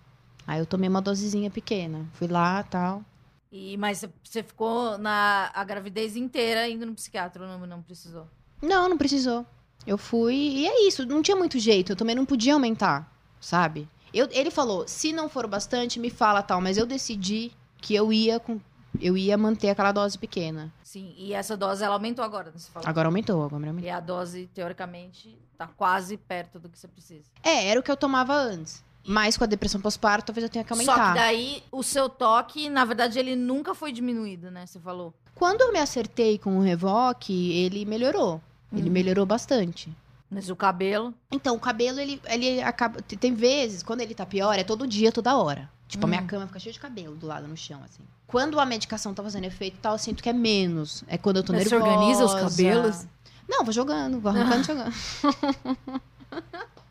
Aí eu tomei uma dosezinha pequena. Fui lá, tal. E, mas você- ficou na a gravidez inteira indo no psiquiatra, não, não precisou. Não, não precisou. Eu fui, e é isso, não tinha muito jeito. Eu também não podia aumentar, sabe? Eu, ele falou, se não for bastante, me fala tal. Mas eu decidi que eu ia com... Eu ia manter aquela dose pequena. Sim, e essa dose ela aumentou agora, você falou. Agora aumentou, agora aumentou. E a dose, teoricamente, tá quase perto do que você precisa. É, era o que eu tomava antes. Mas com a depressão pós-parto, talvez eu tenha que Só aumentar. que daí o seu toque, na verdade, ele nunca foi diminuído, né? Você falou. Quando eu me acertei com o Revoque, ele melhorou. Ele Uhum. melhorou bastante. Mas o cabelo. Então, o cabelo, ele, ele acaba. te- Tem vezes, quando ele tá pior, é todo dia, toda hora. Tipo, a minha Hum. cama fica cheia de cabelo do lado no chão, assim. Quando a medicação tá fazendo efeito e tal, eu sinto que é menos. É quando eu tô Mas você nervosa. organiza os cabelos? Não, vou jogando, vou arrancando e jogando.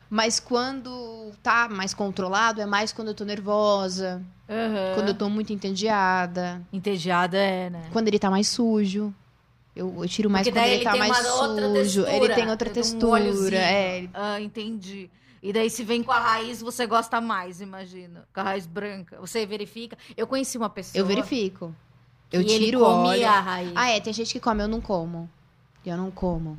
Mas quando tá mais controlado, é mais quando eu tô nervosa, Aham. quando eu tô muito entediada, Entediada é, né? quando ele tá mais sujo. Eu, eu tiro mais Porque quando daí ele, tá mais sujo. ele tem outra tem um textura. olhozinho. é, ele- Ah, entendi. E daí, se vem com a raiz, você gosta mais, imagino. Com a raiz branca. Você verifica. Eu conheci uma pessoa. eu verifico. Eu ele tiro o comia óleo. a raiz. Ah, é, tem gente que come, eu não como. Eu não como.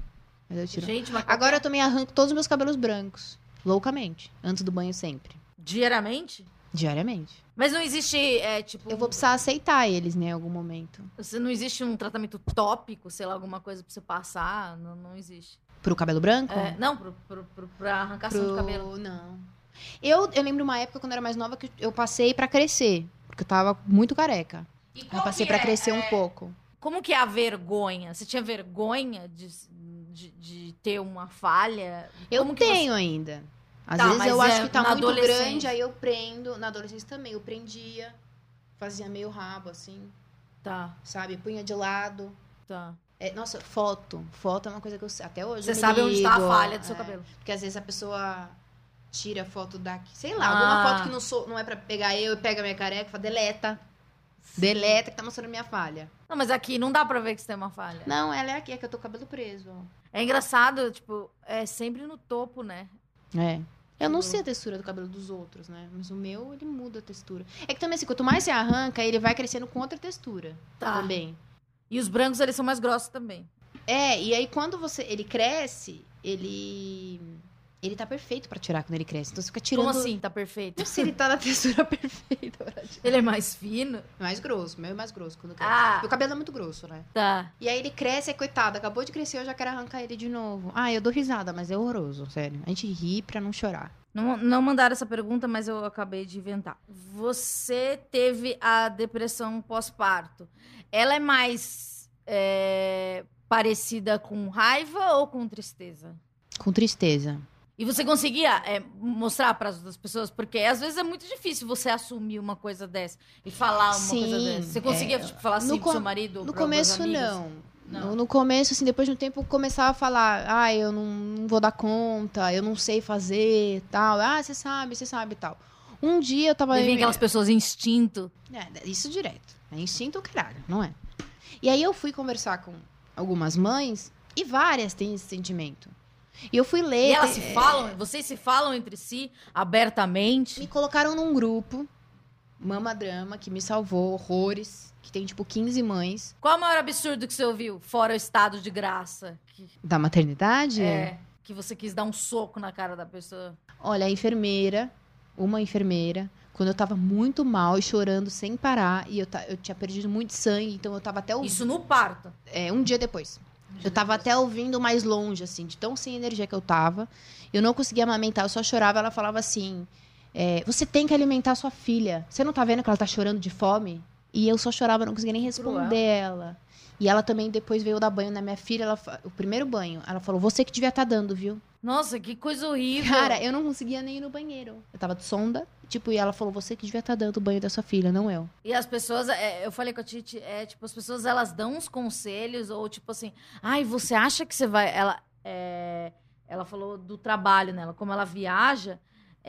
Mas eu tiro. Gente, mas Agora eu também arranco todos os meus cabelos brancos. Loucamente. Antes do banho sempre. diariamente? Diariamente. Mas não existe, é, tipo. Eu vou precisar aceitar eles, né, em algum momento. Você não existe um tratamento tópico, sei lá, alguma coisa pra você passar? Não, não existe. Pro cabelo branco? É, não, pro, pro, pro, pra arrancação de cabelo. Não. Eu, eu lembro uma época, quando eu era mais nova, que eu passei pra crescer. Porque eu tava muito careca. E Eu passei é, crescer um é, pouco. Como que é a vergonha? Você tinha vergonha de, de, de ter uma falha? Eu Como que você- tenho ainda. Às Tá, vezes eu é acho que tá muito grande, aí eu prendo. Na adolescência também, eu prendia. Fazia meio rabo, assim, Tá, sabe? Punha de lado. tá. É, nossa, foto. Foto é uma coisa que eu até hoje. Você sabe onde tá a ligo, falha do seu é. cabelo. Porque às vezes a pessoa tira foto daqui. Sei lá, Ah. alguma foto que não, sou, não é pra pegar eu e pega minha careca e fala, deleta. Deleta que tá mostrando minha falha. Não, mas aqui não dá pra ver que você tem uma falha. Não, ela é aqui, é que eu tô com o cabelo preso. É engraçado, tipo, é sempre no topo, né? É. Eu não sei a textura do cabelo dos outros, né? Mas o meu, ele muda a textura. É que também, assim, quanto mais você arranca, ele vai crescendo com outra textura Tá. também. E os brancos, eles são mais grossos também. É, e aí quando você ele cresce, ele ele tá perfeito pra tirar quando ele cresce. Então você fica tirando Como assim? Tá perfeito? Não sei se ele tá na textura perfeita pra tirar. Ele é mais fino? Mais grosso, meu é mais grosso quando cresce. Ah, Meu cabelo é muito grosso, né? tá. E aí ele cresce, é coitado, acabou de crescer, eu já quero arrancar ele de novo. Ah, eu dou risada, mas é horroroso, sério. A gente ri pra não chorar. Não, não mandaram essa pergunta, mas eu acabei de inventar. Você teve a depressão pós-parto. Ela é mais é, parecida com raiva ou com tristeza? Com tristeza. E você conseguia é, mostrar para as outras pessoas? Porque às vezes é muito difícil você assumir uma coisa dessa e falar uma Sim, coisa dessa. Você conseguia é, tipo, falar assim pro com- seu marido? ou No começo, não. Não. No, no começo, assim, depois de um tempo, começava a falar, ah, eu não, não vou dar conta, eu não sei fazer, tal. Ah, você sabe, você sabe, tal. Um dia eu tava... Daí vem aquelas pessoas instinto. É, isso direto. É instinto caralho, não é? E aí eu fui conversar com algumas mães, e várias têm esse sentimento. E eu fui ler... E elas te- se falam, vocês se falam entre si abertamente. Me colocaram num grupo, Mama Drama, que me salvou horrores, que tem, tipo, 15 mães. Qual é o maior absurdo que você ouviu? Fora o estado de graça. Que, Da maternidade? é, que você quis dar um soco na cara da pessoa. Olha, a enfermeira, uma enfermeira, quando eu tava muito mal e chorando sem parar, e eu, eu tinha perdido muito sangue, então eu tava até ouvindo. Isso no parto. É, um dia depois. Eu tava até ouvindo mais longe, assim, de tão sem energia que eu tava. Eu não conseguia amamentar, eu só chorava. Ela falava assim: é, Você tem que alimentar sua filha. Você não tá vendo que ela tá chorando de fome? E eu só chorava, não conseguia nem responder Cruel. ela. E ela também depois veio dar banho na minha filha. Ela, o primeiro banho, ela falou: Você que devia estar dando, viu? Nossa, que coisa horrível. Cara, eu não conseguia nem ir no banheiro. Eu tava de sonda, tipo, e ela falou: Você que devia estar dando o banho da sua filha, não eu. E as pessoas, é, eu falei com a Titi, é, tipo, as pessoas, elas dão uns conselhos, ou tipo assim, ai, você acha que você vai... Ela, é, ela falou do trabalho nela, como ela viaja,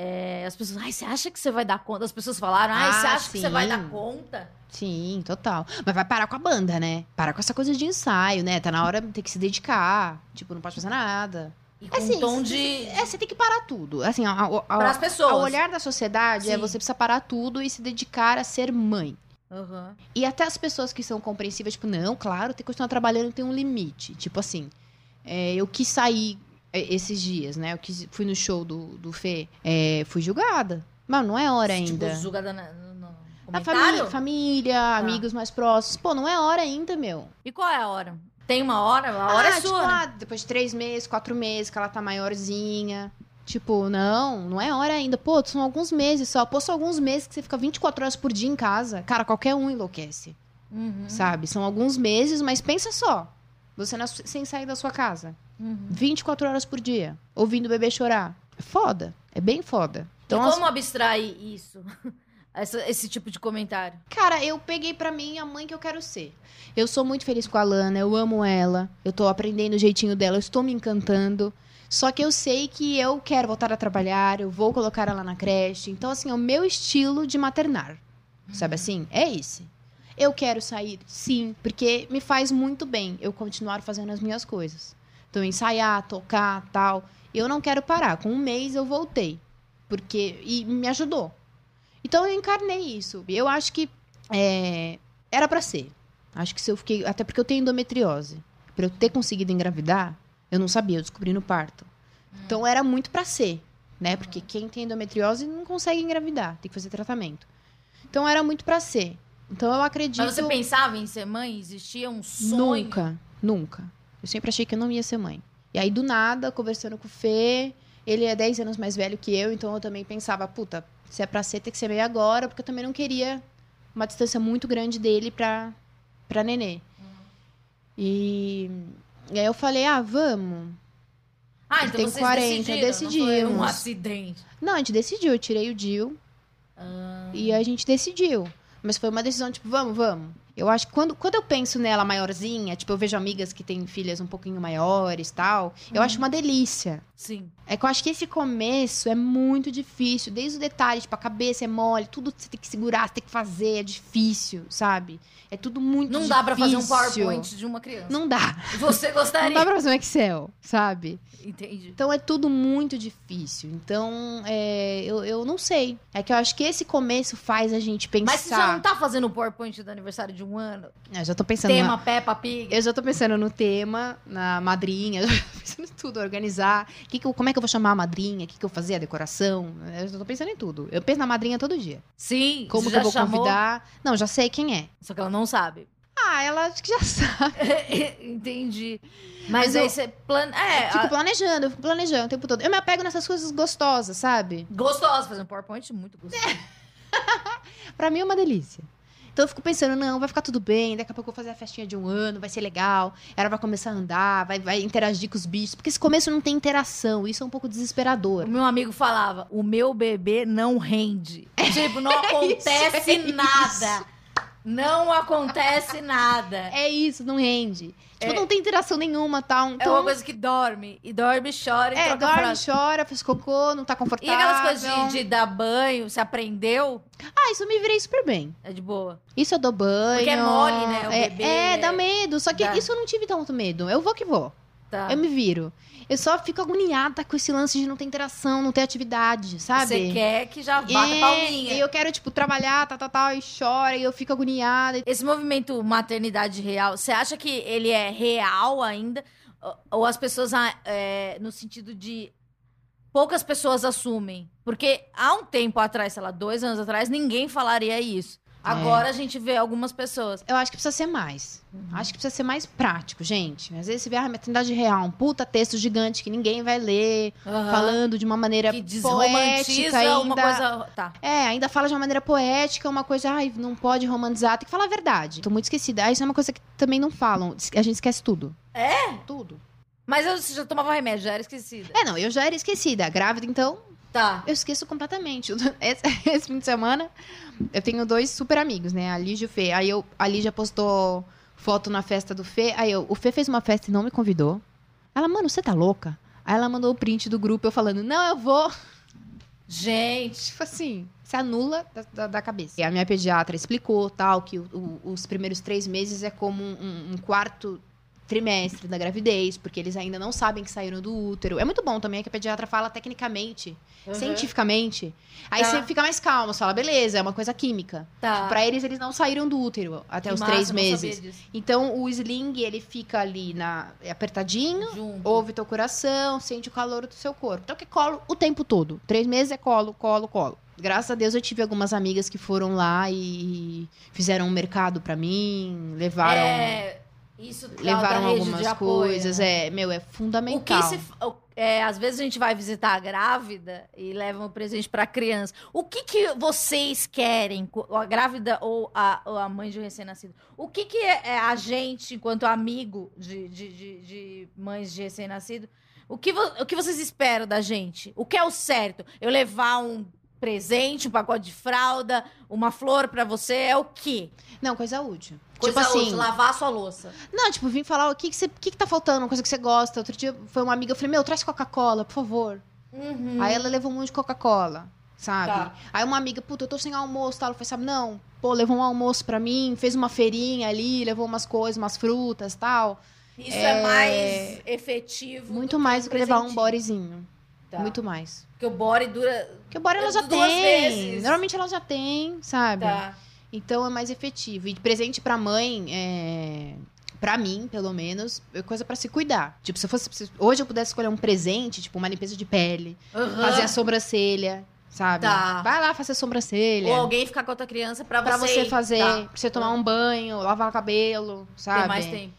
é, as pessoas, ai, você acha que você vai dar conta? As pessoas falaram, ai, Ah, você acha que você vai sim. dar conta? Sim, total. Mas vai parar com a banda, né? Parar com essa coisa de ensaio, né? Tá na hora de ter que se dedicar. Tipo, não pode fazer nada. E com Assim, um tom de... É, você tem que parar tudo. Assim, a, a, a, Para as pessoas. ao olhar da sociedade, é Sim. você precisa parar tudo e se dedicar a ser mãe. Aham. E até as pessoas que são compreensivas, tipo, não, claro, tem que continuar trabalhando, tem um limite. Tipo assim, é, eu quis sair é, esses dias, né? Eu quis, fui no show do, do Fê, é, fui julgada. Mas não é hora ainda. Tipo, julgada na- no, Na família, família amigos mais próximos. Pô, não é hora ainda, meu. E qual é a hora? Tem uma hora? A hora ah, é tipo, sua, né? ah, depois de três meses, quatro meses, que ela tá maiorzinha. Tipo, não, não é hora ainda. Pô, são alguns meses só. Pô, são alguns meses que você fica 24 horas por dia em casa. Cara, qualquer um enlouquece, Uhum, sabe? São alguns meses, mas pensa só. Você na sem sair da sua casa. uhum. 24 horas por dia. Ouvindo o bebê chorar. É foda. É bem foda. Então, e as- como abstrair isso? Essa- esse tipo de comentário? Cara, eu peguei pra mim a mãe que eu quero ser. Eu sou muito feliz com a Lana, eu amo ela, eu tô aprendendo o jeitinho dela, eu estou me encantando. Só que eu sei que eu quero voltar a trabalhar, eu vou colocar ela na creche. Então, assim, é o meu estilo de maternar. Sabe assim? É esse. Eu quero sair, sim, porque me faz muito bem eu continuar fazendo as minhas coisas. Então, ensaiar, tocar, tal. Eu não quero parar. Com um mês eu voltei. Porque. E me ajudou. Então eu encarnei isso. Eu acho que é, era pra ser. Acho que se eu fiquei. Até porque eu tenho endometriose. Pra eu ter conseguido engravidar, eu não sabia, eu descobri no parto. Então era muito pra ser, né? Porque quem tem endometriose não consegue engravidar, tem que fazer tratamento. Então era muito pra ser. Então eu acredito. Mas você pensava em ser mãe? Existia um sonho? Nunca, nunca. Eu sempre achei que eu não ia ser mãe. E aí, do nada, conversando com o Fê, ele é 10 anos mais velho que eu, então eu também pensava, puta, se é pra ser, tem que ser meio agora, porque eu também não queria uma distância muito grande dele pra, pra nenê. E, e aí eu falei, ah, vamos. Ah, Ele então tem vocês 40, decidiram, Não foi um decidimos. acidente. Não, a gente decidiu, eu tirei o Dil Ah. e a gente decidiu. Mas foi uma decisão, tipo, vamos, vamos. Eu acho que quando, quando eu penso nela maiorzinha, tipo, eu vejo amigas que têm filhas um pouquinho maiores tal, eu acho uma delícia. Sim. É que eu acho que esse começo é muito difícil. Desde o detalhe, tipo, a cabeça é mole, tudo você tem que segurar, você tem que fazer, é difícil, sabe? É tudo muito Não difícil. dá pra fazer um PowerPoint de uma criança. Não dá. Você Não gostaria? dá pra fazer um Excel, sabe? Entendi. Então é tudo muito difícil. Então, é, eu, eu não sei. É que eu acho que esse começo faz a gente pensar. Mas você já não tá fazendo o PowerPoint do aniversário de um ano? Eu já tô pensando. Tema na- Peppa Pig? Eu já tô pensando no tema, na madrinha, eu já tô pensando em tudo, organizar. Que que eu- como é que eu vou chamar a madrinha? O que, que eu fazer? A decoração? Eu tô pensando em tudo. Eu penso na madrinha todo dia. Sim. Como você que eu vou chamou? convidar? Não, já sei quem é. Só que ela não sabe. Ah, ela acho que já sabe. Entendi. Mas, Mas aí eu- você plana... É, Eu fico a- planejando, eu fico planejando o tempo todo. Eu me apego nessas coisas gostosas, sabe? gostosa. Fazer um PowerPoint muito gostoso. Pra mim é uma delícia. Então eu fico pensando, não, vai ficar tudo bem, daqui a pouco eu vou fazer a festinha de um ano, vai ser legal, ela vai começar a andar, vai, vai interagir com os bichos. Porque esse começo não tem interação, isso é um pouco O desesperador. meu amigo falava, o meu bebê não rende. Tipo, não acontece é isso. nada. Não acontece nada. É isso, não rende. Tipo, É. não tem interação nenhuma, tal. É Então, uma coisa que dorme. E dorme, chora e é, dorme, fralda. chora, faz cocô, não tá E confortável. aquelas coisas de, de dar banho, você aprendeu, Ah, isso eu me virei super bem. é de boa. Isso eu dou banho. Porque é mole, né, o é, bebê, é, é- dá medo. Só que Dá. isso eu não tive tanto medo. Eu vou que vou. Tá. Eu me viro. Eu só fico agoniada com esse lance de não ter interação, não ter atividade, sabe? Você quer que já bata É, palminha. E eu quero, tipo, trabalhar, tal, tal, tal, e chora, e eu fico agoniada. Esse movimento maternidade real, você acha que ele é real ainda? Ou- Ou as pessoas, ah, é, no sentido de. Poucas pessoas assumem. Porque há um tempo atrás, sei lá, dois anos atrás, ninguém falaria isso. Agora a gente vê algumas pessoas. Eu acho que precisa ser mais. Uhum. Acho que precisa ser mais prático, gente. Às vezes você vê a maternidade real, um puta texto gigante que ninguém vai ler, Aham. falando de uma maneira que poética desromantiza ainda. uma coisa. Tá. É, ainda fala de uma maneira poética, uma coisa, ai, não pode romantizar, tem que falar a verdade. Tô muito esquecida. Ah, isso é uma coisa que também não falam. A gente esquece tudo. É? Tudo. Mas eu já tomava remédio, já era esquecida. É, não, eu já era esquecida. Grávida, então, Tá. eu esqueço completamente. Esse, esse fim de semana, eu tenho dois super amigos, né? A Lígia e o Fê. Aí eu, a Lígia postou foto na festa do Fê. Aí eu, o Fê fez uma festa e não me convidou. Ela, mano, você tá louca? Aí ela mandou o print do grupo, eu falando, não, eu vou. Gente. Tipo assim, se anula da, da- da cabeça. E a minha pediatra explicou, tal, que o- o- os primeiros três meses é como um, um quarto trimestre da gravidez, porque eles ainda não sabem que saíram do útero. É muito bom também que a pediatra fala tecnicamente, Uhum. cientificamente. Aí Tá. você fica mais calmo, você fala, beleza, é uma coisa química. Tá. Pra eles, eles não saíram do útero até Que os massa, três meses. Então, o sling, ele fica ali na, apertadinho, Junto. ouve teu coração, sente o calor do seu corpo. Então, que é colo o tempo todo. Três meses é colo, colo, colo. Graças a Deus eu tive algumas amigas que foram lá e fizeram um mercado pra mim, levaram, É, isso levaram algumas apoio, coisas. né? É, meu, é O que fundamental. se. É, às vezes a gente vai visitar a grávida e leva um presente pra criança. O que, que vocês querem, a grávida ou a, ou a mãe de um recém-nascido? O que, que é, é a gente, enquanto amigo de, de, de, de mães de recém-nascido, o que, o que vocês esperam da gente? O que é o certo? Eu levar um presente, um pacote de fralda, uma flor pra você, é o quê? Não, coisa útil. Coisa tipo assim, útil, lavar a sua louça. Não, tipo, vim falar o que que, você, que que tá faltando, uma coisa que você gosta. Outro dia foi uma amiga, eu falei, meu, traz Coca-Cola, por favor. Aí ela levou um monte de Coca-Cola, sabe? Tá. Aí uma amiga, puta, eu tô sem almoço, tal. Ela foi, sabe, não, pô, levou um almoço pra mim, fez uma feirinha ali, levou umas coisas, umas frutas, tal. Isso é, mais efetivo. Muito do mais do que levar um presentinho. Tá. Muito mais. Porque o body dura. Porque o body ela já Duas tem. vezes. Normalmente ela já tem, sabe? Tá. Então é mais efetivo. E presente pra mãe, é... pra mim, pelo menos, é coisa pra se cuidar. Tipo, se eu fosse. se hoje eu pudesse escolher um presente, tipo, uma limpeza de pele, Aham. fazer a sobrancelha, sabe? Tá. Vai lá fazer a sobrancelha. Ou alguém ficar com a tua criança pra, Pra você fazer, Tá. pra você tomar um banho, lavar o cabelo, sabe? Tem mais tempo.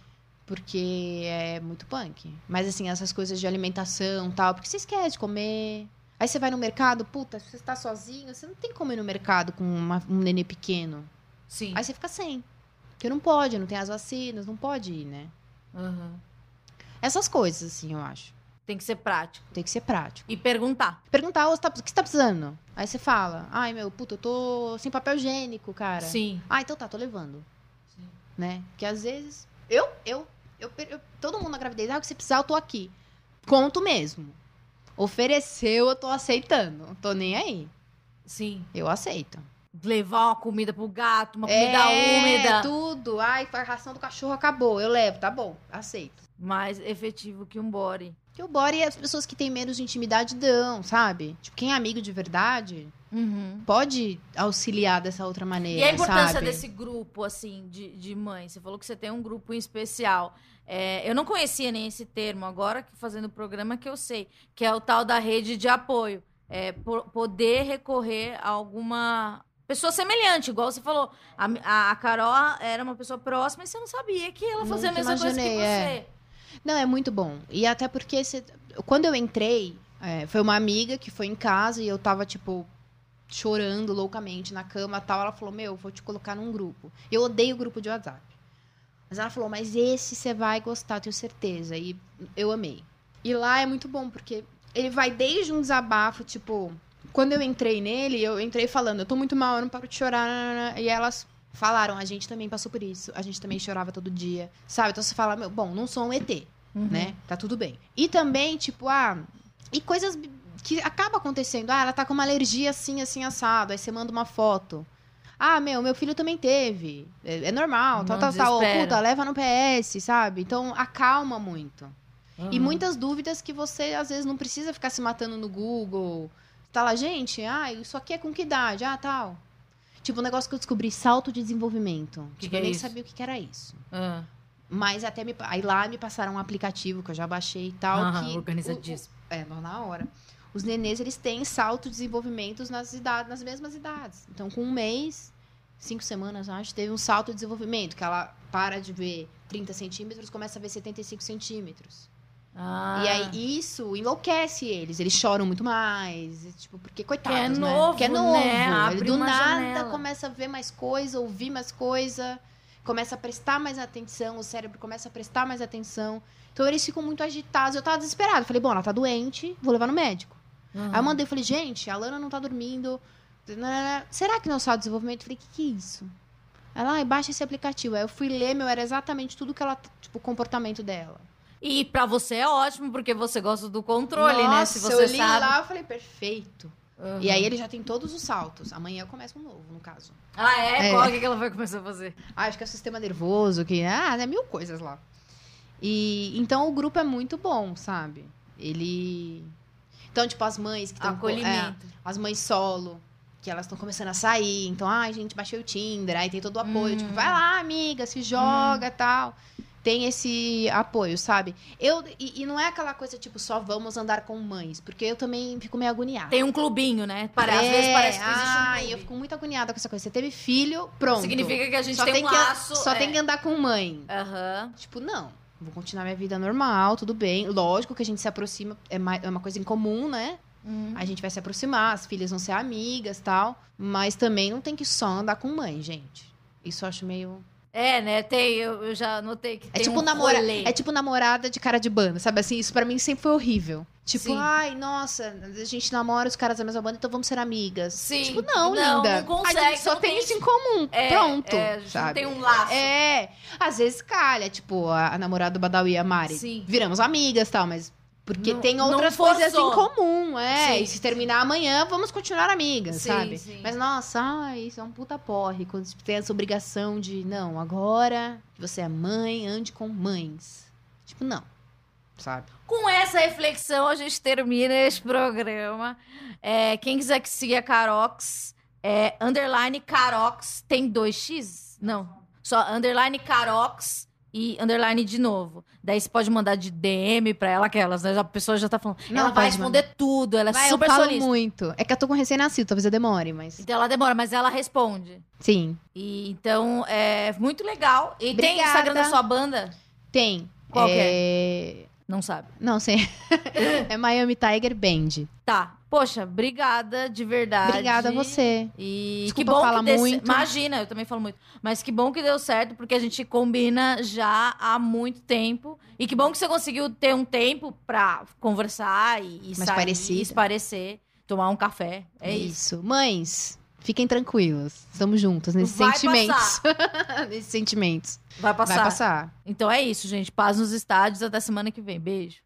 Porque é muito punk. Mas assim, essas coisas de alimentação e tal, porque você esquece de comer. Aí você vai no mercado, puta, se você tá sozinho, você não tem como ir no mercado com uma- um nenê pequeno. Sim. Aí você fica sem. Porque não pode, não tem as vacinas, não pode ir, né? Aham. Essas coisas, assim, eu acho. Tem que ser prático. Tem que ser prático. E perguntar. Perguntar, tá- o que você tá precisando? Aí você fala, ai, meu, puta, eu tô sem papel higiênico, cara. Sim. Ah, então tá, tô levando. Sim. Né? Porque às vezes. Eu, eu, eu, eu- todo mundo na gravidez, ah, o que você precisar, eu tô aqui. Conto mesmo. Ofereceu, eu tô aceitando. Tô nem aí. Sim. Eu aceito. Levar uma comida pro gato, uma comida é, úmida. tudo. Ai, a ração do cachorro acabou. Eu levo, tá bom. Aceito. Mais efetivo que um body. Porque o body, as pessoas que têm menos de intimidade dão, sabe? Tipo, quem é amigo de verdade Uhum. pode auxiliar dessa outra maneira, E a importância sabe? desse grupo, assim, de, de mãe? Você falou que você tem um grupo em especial. É, eu não conhecia nem esse termo, agora que fazendo o programa que eu sei, que é o tal da rede de apoio. É, po- poder recorrer a alguma pessoa semelhante, igual você falou. A, a, a Carol era uma pessoa próxima e você não sabia que ela fazia a Nunca mesma coisa que imaginei, você. é. Não, é muito bom. E até porque quando eu entrei, é, foi uma amiga que foi em casa e eu tava, tipo, chorando loucamente na cama tal. Ela falou: Meu, vou te colocar num grupo. Eu odeio grupo de WhatsApp. Mas ela falou: Mas esse você vai gostar, tenho certeza. E eu amei. E lá é muito bom, porque ele vai desde um desabafo, tipo. Quando eu entrei nele, eu entrei falando: Eu tô muito mal, eu não paro de chorar. E elas falaram: A gente também passou por isso. A gente também chorava todo dia. Sabe? Então você fala: Meu, bom, não sou um ET Uhum. né? Tá tudo bem. E também, tipo, ah, e coisas que acaba acontecendo. Ah, ela tá com uma alergia assim, assim, assado. Aí você manda uma foto. Ah, meu, meu filho também teve. É, é normal, tal, tal, tal. Puta, leva no PS, sabe? Então, acalma muito. E Uhum. muitas dúvidas que você, às vezes, não precisa ficar se matando no Google. Tá lá, gente, ah, isso aqui é com que idade? Ah, tal. Tipo, um negócio que eu descobri, salto de desenvolvimento. Que tipo, que é eu nem isso? sabia o que que era isso. Ah, Mas até me. Aí lá me passaram um aplicativo que eu já baixei e tal. ah, que organizadíssimo. o- é, na hora. Os nenês, eles têm salto de desenvolvimentos nas, idades, nas mesmas idades. Então, com um mês, cinco semanas, acho, teve um salto de desenvolvimento. Que ela para de ver 30 centímetros, começa a ver 75 centímetros. Ah. E aí, isso enlouquece eles. Eles choram muito mais. Tipo, porque, coitados, Que é né? novo, Que é novo. né? Abre Ele do uma nada janela. começa a ver mais coisa, ouvir mais coisa. Começa a prestar mais atenção. O cérebro começa a prestar mais atenção. Então, eles ficam muito agitados. Eu tava desesperada. Falei, bom, ela tá doente. Vou levar no médico. Uhum. Aí eu mandei, falei, gente, a Lana não tá dormindo. Será que não é de desenvolvimento? Eu falei, o que, que é isso? Ela, ai, baixa esse aplicativo. Aí eu fui ler, meu, era exatamente tudo que ela, tipo, o comportamento dela. E pra você é ótimo, porque você gosta do controle, né? Nossa, Se você eu li sabe. lá, eu falei, perfeito. Uhum. E aí ele já tem todos os saltos. Amanhã começa um novo, no caso. Ah, é? É. Qual que que ela vai começar a fazer? Ah, acho que é o sistema nervoso, que. Ah, é mil coisas lá. E então o grupo é muito bom, sabe? Ele. Então, tipo, as mães que estão. Acolhimento. as mães solo, que elas estão começando a sair. Então, ai, gente, baixei o Tinder, aí tem todo o apoio. Hum. Tipo, vai lá, amiga, se joga e tal. Tem esse apoio, sabe? Eu, e, e não é aquela coisa, tipo, só vamos andar com mães, porque eu também fico meio agoniada. Tem um clubinho, né? Às É, vezes parece que existe um clube. eu fico muito agoniada com essa coisa. Você teve filho, pronto. Significa que a gente só tem, tem um que, laço. Só é. tem que andar com mãe. Aham. Tipo, não. Vou continuar minha vida normal, tudo bem. Lógico que a gente se aproxima, é ma- é uma coisa em comum, né? Uhum. A gente vai se aproximar, as filhas vão ser amigas tal. Mas também não tem que só andar com mãe, gente. Isso eu acho meio. É, né? Tem, eu, eu já notei que É tem tipo, um namora... rolê. é tipo namorada de cara de banda, sabe assim? Isso pra mim sempre foi horrível. Tipo, Sim. ai, nossa, a gente namora os caras da mesma banda, então vamos ser amigas. Sim. Tipo, não, Não, linda. não consegue, a gente só tem isso em comum. É, Pronto. é, sabe? tem um laço. É, às vezes calha, tipo, a, a namorada do Badawi e a Mari. Sim. Viramos amigas e tal, mas. Porque Não- tem outras coisas em comum, é. Sim. E se terminar amanhã, vamos continuar amigas, Sim, sabe? sim. Mas, nossa, ai, isso é um puta porre. Quando você tem essa obrigação de, não, agora que você é mãe, ande com mães. Tipo, não. Sabe? Com essa reflexão, a gente termina esse programa. É, quem quiser que siga a Carox, é underline Carox, tem dois X? Não. Só underline Carox e underline de novo. Daí você pode mandar de DM pra ela, aquelas, né? A pessoa já tá falando. Não, ela vai responder tudo, ela é Vai, super eu falo solista. muito. É que eu tô com recém-nascido, talvez eu demore, mas. Então ela demora, mas ela responde. Sim. E, então, é muito legal. E tem Obrigada. Instagram da sua banda? Tem. Qual que é... Não sabe. Não, sei. é Miami Tiger Band. Tá. Poxa, obrigada de verdade. Obrigada a você. E Desculpa que bom falar que desse... muito. Imagina, eu também falo muito. Mas que bom que deu certo, porque a gente combina já há muito tempo. E que bom que você conseguiu ter um tempo pra conversar e, e Mais sair, parecida. esparecer, tomar um café. É isso. Mães, fiquem tranquilas. Estamos juntas nesses Vai sentimentos. nesses sentimentos. Vai passar. Vai passar. Então é isso, gente. Paz nos estádios. Até semana que vem. Beijo.